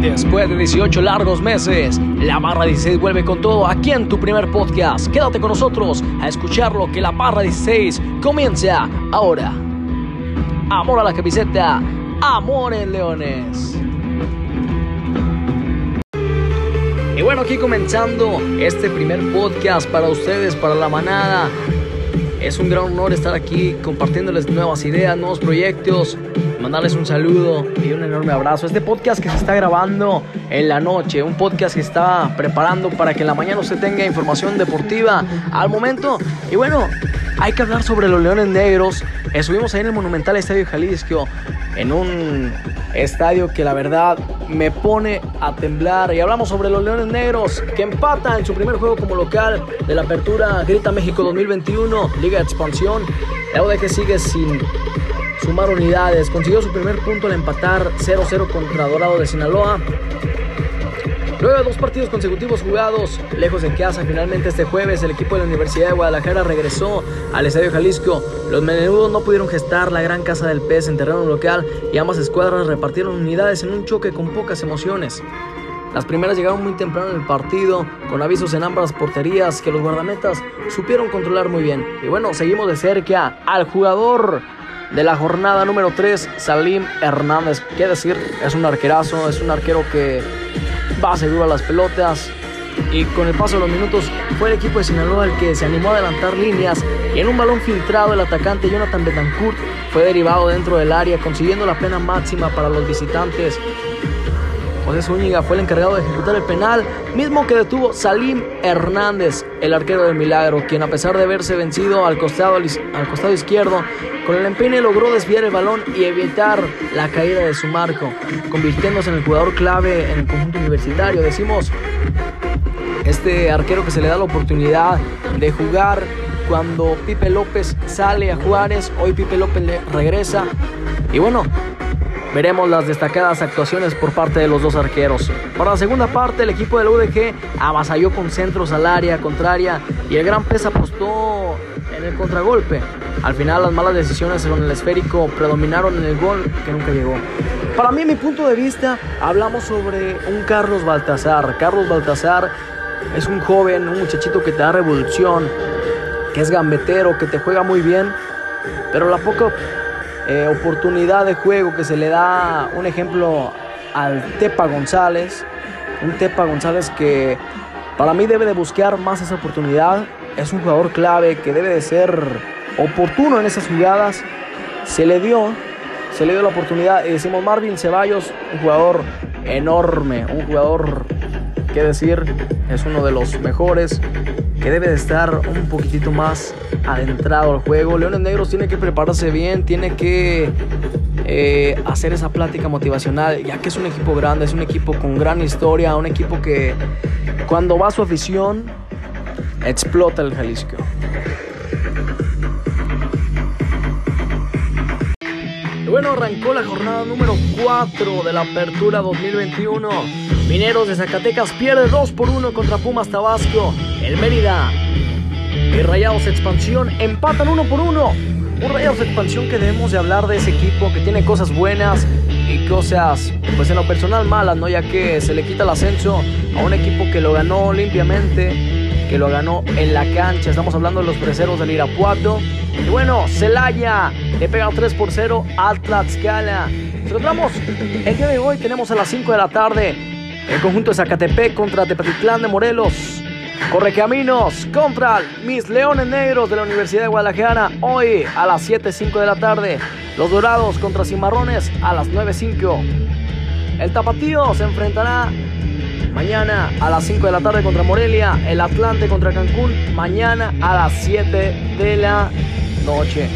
Después de 18 largos meses, la Barra 16 vuelve con todo aquí en tu primer podcast. Quédate con nosotros a escuchar lo que la Barra 16 comienza ahora. Amor a la camiseta, amor en Leones. Y bueno, aquí comenzando este primer podcast para ustedes, para la manada. Es un gran honor estar aquí compartiéndoles nuevas ideas, nuevos proyectos, mandarles un saludo y un enorme abrazo. Este podcast que se está grabando en la noche, un podcast que está preparando para que en la mañana usted tenga información deportiva al momento. Y bueno, hay que hablar sobre los Leones Negros. Estuvimos ahí en el Monumental Estadio Jalisco, en un estadio que la verdad me pone a temblar. Y hablamos sobre los Leones Negros que empatan en su primer juego como local de la apertura Grita México 2021, Liga de Expansión. La UDG sigue sin sumar unidades. Consiguió su primer punto al empatar 0-0 contra Dorado de Sinaloa. Luego de dos partidos consecutivos jugados lejos de casa, finalmente este jueves el equipo de la Universidad de Guadalajara regresó al Estadio Jalisco. Los menudos no pudieron gestar la gran casa del pez en terreno local y ambas escuadras repartieron unidades en un choque con pocas emociones. Las primeras llegaron muy temprano en el partido, con avisos en ambas porterías que los guardametas supieron controlar muy bien. Y bueno, seguimos de cerca al jugador de la jornada número 3, Salim Hernández. ¿Qué decir? Es un arquerazo, es un arquero que va seguro a las pelotas. Y con el paso de los minutos fue el equipo de Sinaloa el que se animó a adelantar líneas y en un balón filtrado el atacante Jonathan Betancourt fue derivado dentro del área consiguiendo la pena máxima para los visitantes. José Zúñiga fue el encargado de ejecutar el penal, mismo que detuvo Salim Hernández, el arquero del Milagro, quien a pesar de haberse vencido al costado, al costado izquierdo, con el empeine logró desviar el balón y evitar la caída de su marco, convirtiéndose en el jugador clave en el conjunto universitario. Decimos, este arquero que se le da la oportunidad de jugar cuando Pipe López sale a Juárez, hoy Pipe López le regresa. Y bueno, Veremos las destacadas actuaciones por parte de los dos arqueros. Para la segunda parte, el equipo del UDG avasalló con centros al área contraria y el Gran Pez apostó en el contragolpe. Al final, las malas decisiones con el esférico predominaron en el gol que nunca llegó. Para mí, mi punto de vista, hablamos sobre un Carlos Baltazar. Carlos Baltazar es un joven, un muchachito que te da revolución, que es gambetero, que te juega muy bien, pero la poca eh, oportunidad de juego que se le da, un ejemplo, al Tepa González. Un Tepa González que para mí debe de buscar más esa oportunidad. Es un jugador clave que debe de ser oportuno en esas jugadas. Se le dio, se le dio la oportunidad. Y decimos Marvin Ceballos, un jugador enorme, un jugador, que decir, es uno de los mejores que debe de estar un poquitito más adentrado al juego. Leones Negros tiene que prepararse bien, tiene que eh, hacer esa plática motivacional, ya que es un equipo grande, es un equipo con gran historia, un equipo que cuando va a su afición explota el Jalisco. Bueno, arrancó la jornada número 4 de la Apertura 2021. Mineros de Zacatecas pierde 2 por 1 contra Pumas Tabasco. El Mérida y Rayados Expansión empatan 1 por 1. Un Rayados Expansión que debemos de hablar de ese equipo que tiene cosas buenas y cosas, pues en lo personal malas, ¿no? Ya que se le quita el ascenso a un equipo que lo ganó limpiamente que lo ganó en la cancha. Estamos hablando de los preseros del Irapuato. Y bueno, Celaya le pega 3 por 0 al Tlaxcala. Nos el día de hoy, tenemos a las 5 de la tarde el conjunto de Zacatepec contra Tepetitlán de Morelos. Corre Caminos contra mis Leones Negros de la Universidad de Guadalajara. Hoy a las 7.05 de la tarde. Los Dorados contra Cimarrones a las 9.05. El Tapatío se enfrentará Mañana a las 5 de la tarde contra Morelia. El Atlante contra Cancún. Mañana a las 7 de la noche.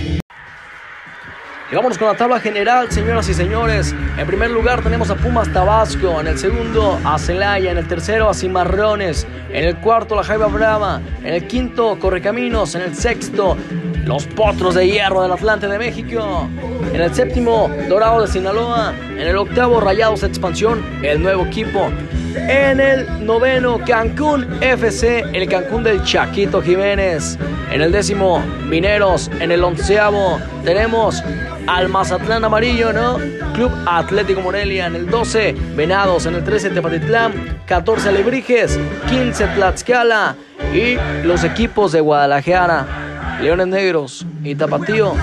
Y vámonos con la tabla general, señoras y señores. En primer lugar tenemos a Pumas Tabasco. En el segundo a Celaya. En el tercero a Cimarrones. En el cuarto la Jaiba Brava. En el quinto Correcaminos. En el sexto los Potros de Hierro del Atlante de México. En el séptimo, Dorado de Sinaloa. En el octavo, Rayados Expansión, el nuevo equipo. En el noveno, Cancún FC, el Cancún del Chaquito Jiménez. En el décimo, Mineros. En el onceavo, tenemos al Mazatlán Amarillo, ¿no? Club Atlético Morelia en el 12, Venados en el 13, Tepatitlán, 14, Alebrijes, 15, Tlaxcala y los equipos de Guadalajara, Leones Negros y Tapatío,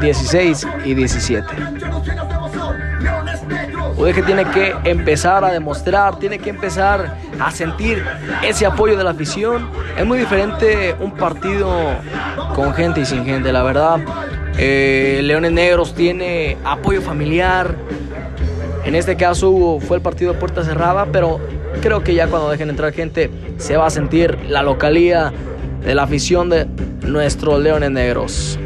16 y 17. UDG tiene que empezar a demostrar, tiene que empezar a sentir ese apoyo de la afición. Es muy diferente un partido con gente y sin gente, la verdad. Eh, Leones Negros tiene apoyo familiar. En este caso fue el partido de puerta cerrada, pero creo que ya cuando dejen entrar gente se va a sentir la localía de la afición de nuestros Leones Negros.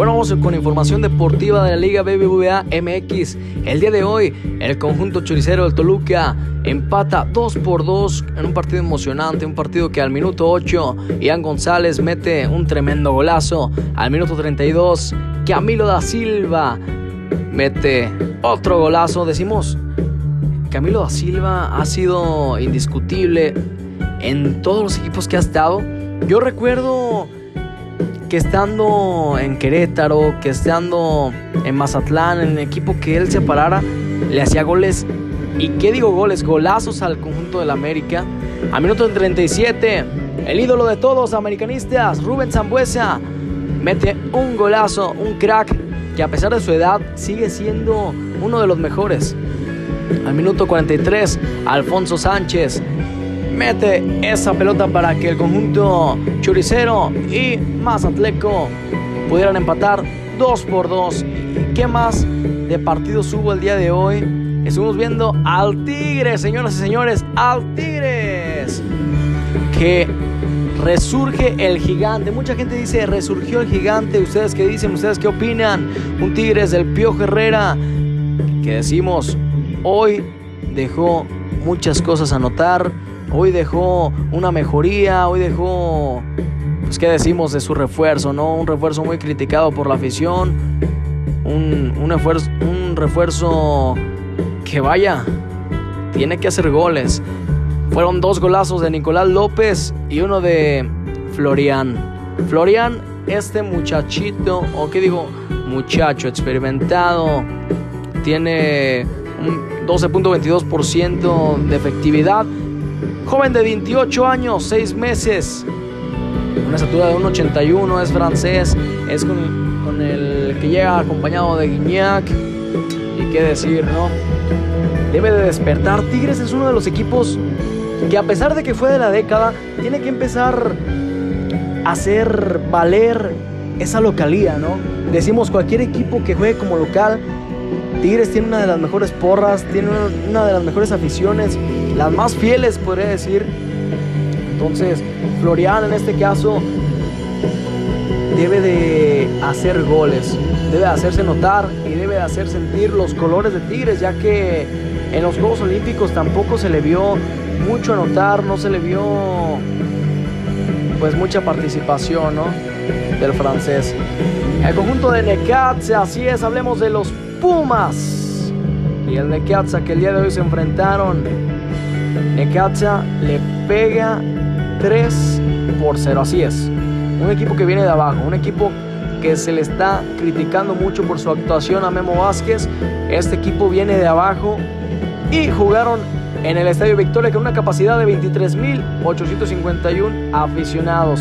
Bueno, vamos con información deportiva de la Liga BBVA MX. El día de hoy, el conjunto choricero del Toluca empata 2 por 2 en un partido emocionante, un partido que al minuto 8 Ian González mete un tremendo golazo. Al minuto 32, Camilo da Silva mete otro golazo. Decimos, Camilo da Silva ha sido indiscutible en todos los equipos que ha estado. Yo recuerdo que estando en Querétaro, que estando en Mazatlán, en el equipo que él se parara, le hacía goles. ¿Y qué digo goles? Golazos al conjunto del América. A minuto 37, el ídolo de todos americanistas, Rubén Zambuesa, mete un golazo, un crack que a pesar de su edad sigue siendo uno de los mejores. Al minuto 43, Alfonso Sánchez mete esa pelota para que el conjunto churicero y Mazatleco pudieran empatar 2 por 2. ¿Qué más de partidos hubo el día de hoy? Estuvimos viendo al Tigres, señoras y señores, al Tigres. Que resurge el gigante. Mucha gente dice resurgió el gigante. ¿Ustedes qué dicen? ¿Ustedes qué opinan? Un Tigres del Piojo Herrera. Que decimos, hoy dejó muchas cosas a notar Hoy dejó una mejoría, hoy dejó, pues qué decimos de su refuerzo, ¿no? Un refuerzo muy criticado por la afición, un, un, refuerzo, que vaya, tiene que hacer goles. Fueron dos golazos de Nicolás López y uno de Florian. Florian, este muchachito, o qué digo, muchacho experimentado, tiene un 12.22% de efectividad Joven de 28 años, 6 meses, una estatura de 1,81, es francés, es con, el que llega acompañado de Guignac. Y qué decir, ¿no? Debe de despertar. Tigres es uno de los equipos que a pesar de que fue de la década, tiene que empezar a hacer valer esa localía, ¿no? Decimos cualquier equipo que juegue como local Tigres tiene una de las mejores porras, tiene una de las mejores aficiones, las más fieles podría decir. Entonces, Florian en este caso debe de hacer goles, debe de hacerse notar y debe de hacer sentir los colores de Tigres, ya que en los Juegos Olímpicos tampoco se le vio mucho anotar, no se le vio pues mucha participación ¿no? del francés. El conjunto de Necaxa, así es, hablemos de los Pumas y el Necaxa que el día de hoy se enfrentaron. Necaxa le pega 3 por 0, así es. Un equipo que viene de abajo, un equipo que se le está criticando mucho por su actuación a Memo Vázquez. Este equipo viene de abajo y jugaron en el Estadio Victoria con una capacidad de 23.851 aficionados.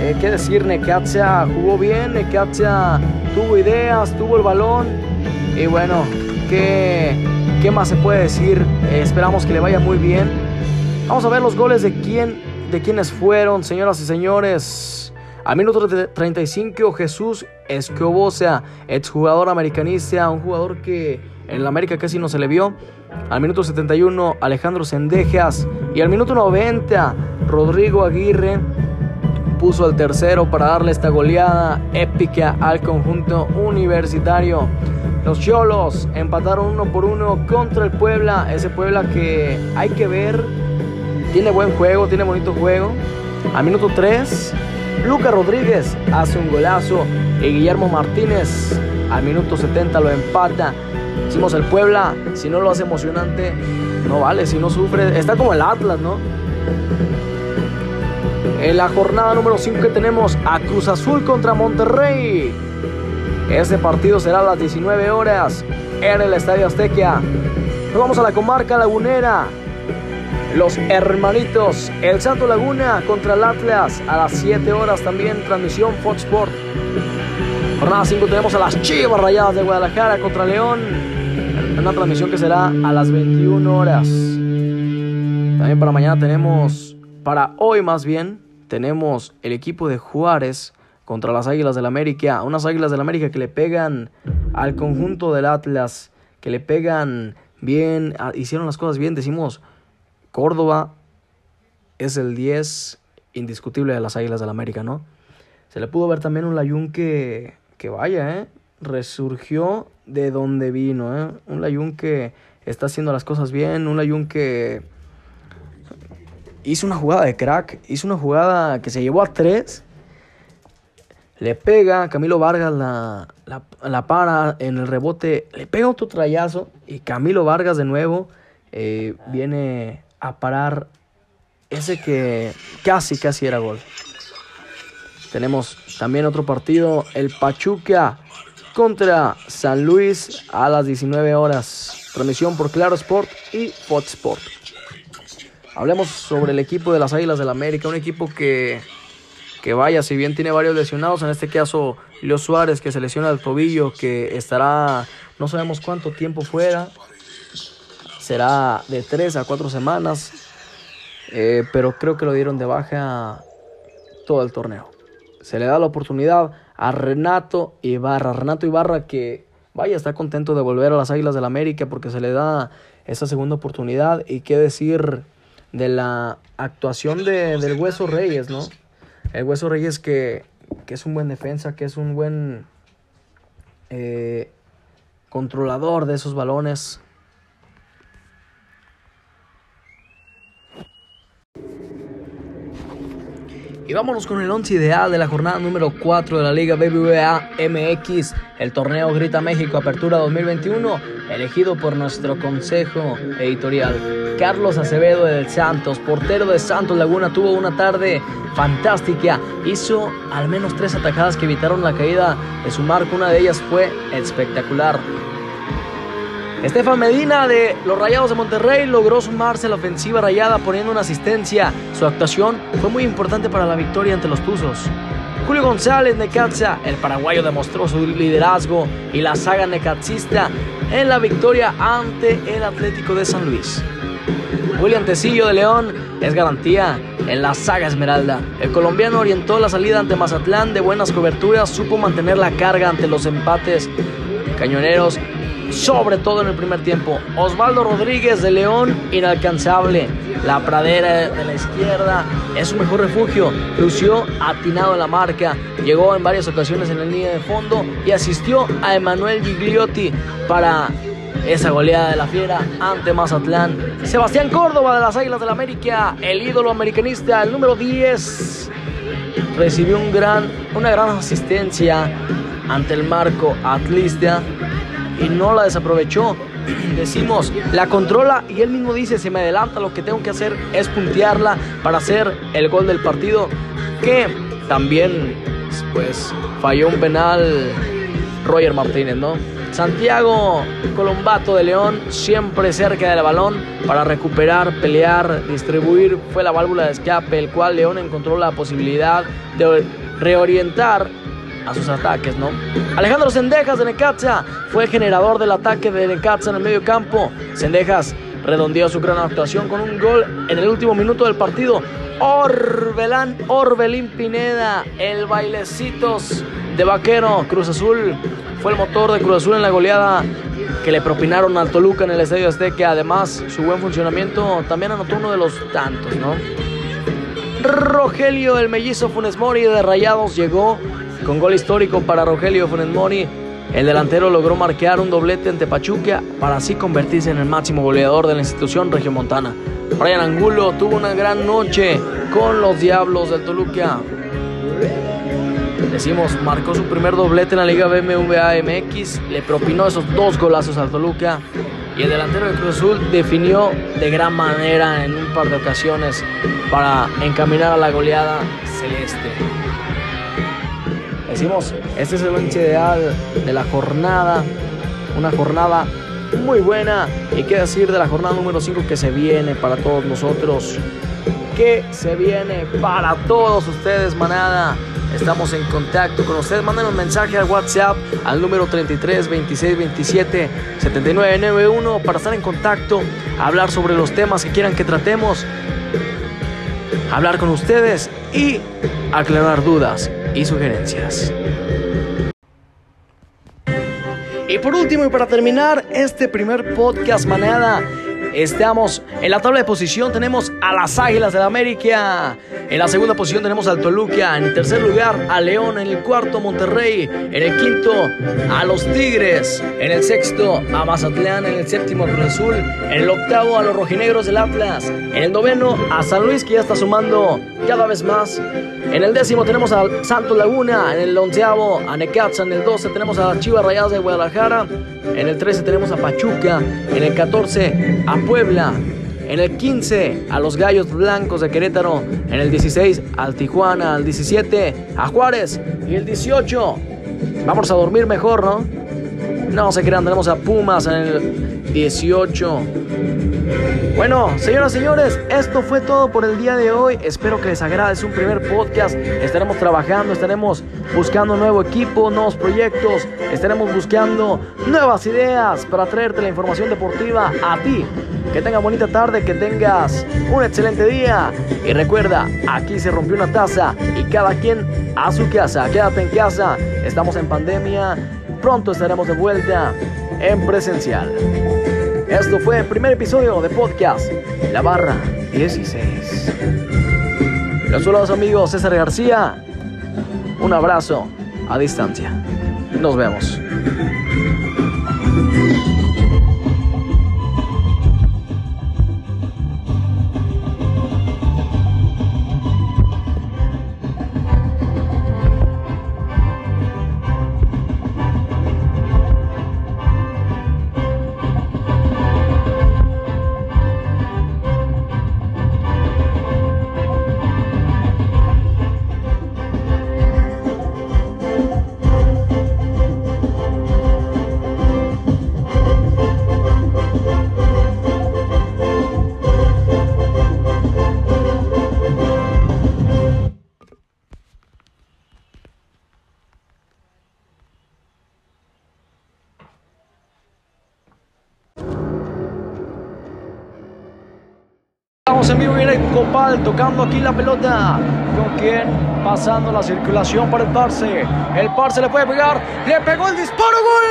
Eh, ¿Qué decir? Necaxa jugó bien, Necaxa tuvo ideas, tuvo el balón. Y bueno, ¿qué, qué más se puede decir? Eh, esperamos que le vaya muy bien. Vamos a ver los goles de quién, de quiénes fueron, señoras y señores. A minuto 35, Jesús Escobosa, exjugador americanista, un jugador que en la América casi no se le vio. Al minuto 71, Alejandro Sendejas. Y al minuto 90, Rodrigo Aguirre puso el tercero para darle esta goleada épica al conjunto universitario. Los Cholos empataron uno por uno contra el Puebla. Ese Puebla que hay que ver. Tiene buen juego, tiene bonito juego. A minuto 3, Luca Rodríguez hace un golazo. Y Guillermo Martínez al minuto 70 lo empata. Hicimos el Puebla. Si no lo hace emocionante, no vale. Si no sufre, está como el Atlas, ¿no? En la jornada número 5 que tenemos a Cruz Azul contra Monterrey. Este partido será a las 19 horas en el Estadio Azteca. Nos vamos a la comarca lagunera. Los hermanitos, el Santo Laguna contra el Atlas a las 7 horas también, transmisión Fox Sport. Jornada 5 tenemos a las Chivas Rayadas de Guadalajara contra León. Una transmisión que será a las 21 horas. También para mañana tenemos, para hoy más bien, tenemos el equipo de Juárez contra las Águilas del América. Unas Águilas del América que le pegan al conjunto del Atlas, que le pegan bien, hicieron las cosas bien. Decimos, Córdoba es el 10 indiscutible de las Águilas del América, ¿no? Se le pudo ver también un Layún que que vaya, ¿eh? Resurgió de donde vino, ¿eh? Un Layun que está haciendo las cosas bien, un Layun que hizo una jugada de crack, hizo una jugada que se llevó a tres, le pega, Camilo Vargas la, la, para en el rebote, le pega otro trayazo y Camilo Vargas de nuevo eh, viene a parar ese que casi, casi era gol. Tenemos también otro partido, el Pachuca contra San Luis a las 19 horas. Transmisión por Claro Sport y Fox Sport. Hablemos sobre el equipo de las Águilas del la América, un equipo que, que vaya, si bien tiene varios lesionados, en este caso Leo Suárez que se lesiona el tobillo, que estará no sabemos cuánto tiempo fuera, será de 3 a 4 semanas, eh, pero creo que lo dieron de baja todo el torneo se le da la oportunidad a Renato Ibarra. Renato Ibarra que, vaya, está contento de volver a las Águilas del la América porque se le da esa segunda oportunidad. Y qué decir de la actuación de, del Hueso Reyes, ¿no? El Hueso Reyes que, que es un buen defensa, que es un buen eh, controlador de esos balones. Y vámonos con el 11 ideal de la jornada número 4 de la Liga BBVA MX, el torneo Grita México Apertura 2021, elegido por nuestro consejo editorial. Carlos Acevedo del Santos, portero de Santos Laguna, tuvo una tarde fantástica. Hizo al menos tres atajadas que evitaron la caída de su marco. Una de ellas fue espectacular. Estefan Medina de los Rayados de Monterrey logró sumarse a la ofensiva rayada poniendo una asistencia. Su actuación fue muy importante para la victoria ante los Tuzos. Julio González Necaxa, el paraguayo demostró su liderazgo y la saga necaxista en la victoria ante el Atlético de San Luis. William Tecillo de León es garantía en la saga Esmeralda. El colombiano orientó la salida ante Mazatlán de buenas coberturas, supo mantener la carga ante los empates cañoneros sobre todo en el primer tiempo. Osvaldo Rodríguez de León, inalcanzable. La pradera de la izquierda es su mejor refugio. Lució atinado en la marca. Llegó en varias ocasiones en la línea de fondo y asistió a Emanuel Gigliotti para esa goleada de la fiera ante Mazatlán. Sebastián Córdoba de las Águilas del la América, el ídolo americanista, el número 10, recibió un gran, una gran asistencia ante el marco atlista y no la desaprovechó. Decimos, la controla y él mismo dice, se me adelanta, lo que tengo que hacer es puntearla para hacer el gol del partido, que también pues falló un penal Roger Martínez, ¿no? Santiago Colombato de León, siempre cerca del balón para recuperar, pelear, distribuir, fue la válvula de escape, el cual León encontró la posibilidad de reorientar a sus ataques, ¿no? Alejandro Sendejas de Necaxa fue el generador del ataque de Necaxa en el medio campo. Sendejas redondeó su gran actuación con un gol en el último minuto del partido. Orbelán, Orbelín Pineda, el bailecitos de vaquero Cruz Azul. Fue el motor de Cruz Azul en la goleada que le propinaron al Toluca en el Estadio Azteca. Además, su buen funcionamiento también anotó uno de los tantos, ¿no? Rogelio, el mellizo Funes Mori de Rayados, llegó con gol histórico para Rogelio Funes Mori. El delantero logró marcar un doblete ante Pachuca para así convertirse en el máximo goleador de la institución regiomontana. Brian Angulo tuvo una gran noche con los Diablos del Toluca. Decimos, marcó su primer doblete en la Liga BMVA MX, le propinó esos dos golazos al Toluca y el delantero de Cruz Azul definió de gran manera en un par de ocasiones para encaminar a la goleada celeste. Decimos, este es el once ideal de la jornada, una jornada muy buena y qué decir de la jornada número 5 que se viene para todos nosotros. Que se viene para todos ustedes, manada. Estamos en contacto con ustedes. Manden un mensaje al WhatsApp al número 33 26 27 79 91 para estar en contacto, hablar sobre los temas que quieran que tratemos, hablar con ustedes y aclarar dudas y sugerencias. Y por último y para terminar este primer podcast manada, estamos en la tabla de posición tenemos a las Águilas del la América. En la segunda posición tenemos al Toluca. En tercer lugar a León. En el cuarto Monterrey. En el quinto a los Tigres. En el sexto a Mazatlán. En el séptimo a Cruz Azul. En el octavo a los Rojinegros del Atlas. En el noveno a San Luis que ya está sumando cada vez más. En el décimo tenemos a Santos Laguna. En el onceavo a Necaxa. En el doce tenemos a Chivas Rayadas de Guadalajara. En el trece tenemos a Pachuca. En el catorce a Puebla. En el 15 a los Gallos Blancos de Querétaro. En el 16 al Tijuana. Al 17 a Juárez. Y el 18 vamos a dormir mejor, ¿no? No se crean, tenemos a Pumas en el 18. Bueno, señoras y señores, esto fue todo por el día de hoy. Espero que les agrade. Es un primer podcast. Estaremos trabajando, estaremos buscando nuevo equipo, nuevos proyectos. Estaremos buscando nuevas ideas para traerte la información deportiva a ti. Que tengas bonita tarde, que tengas un excelente día. Y recuerda, aquí se rompió una taza y cada quien a su casa. Quédate en casa. Estamos en pandemia. Pronto estaremos de vuelta en presencial. Esto fue el primer episodio de podcast La Barra 16. Los saludos amigos César García. Un abrazo a distancia. Nos vemos. En vivo en Copal tocando aquí la pelota. ¿Con quién? Pasando la circulación para el Parse. El Parse le puede pegar. Le pegó el disparo. ¡Gol!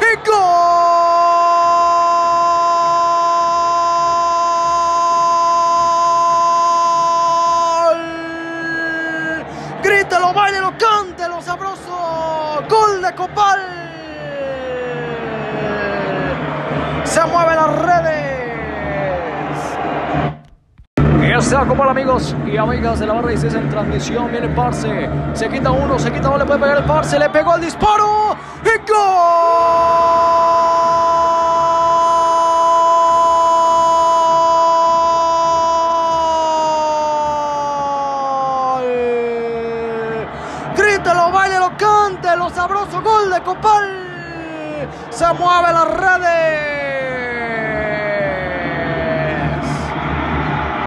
¡Y gol! Grítalo, bailelo, cántelo, sabroso. Gol de Copal. Se mueven las Ya sea como amigos y amigas de la barra 16 en transmisión. Viene Parse. Se quita uno, se quita uno, le puede pegar el Parse. Le pegó el disparo. ¡Y gol! Grítalo, bailelo, cántelo, sabroso gol de Copal. Se mueve las redes.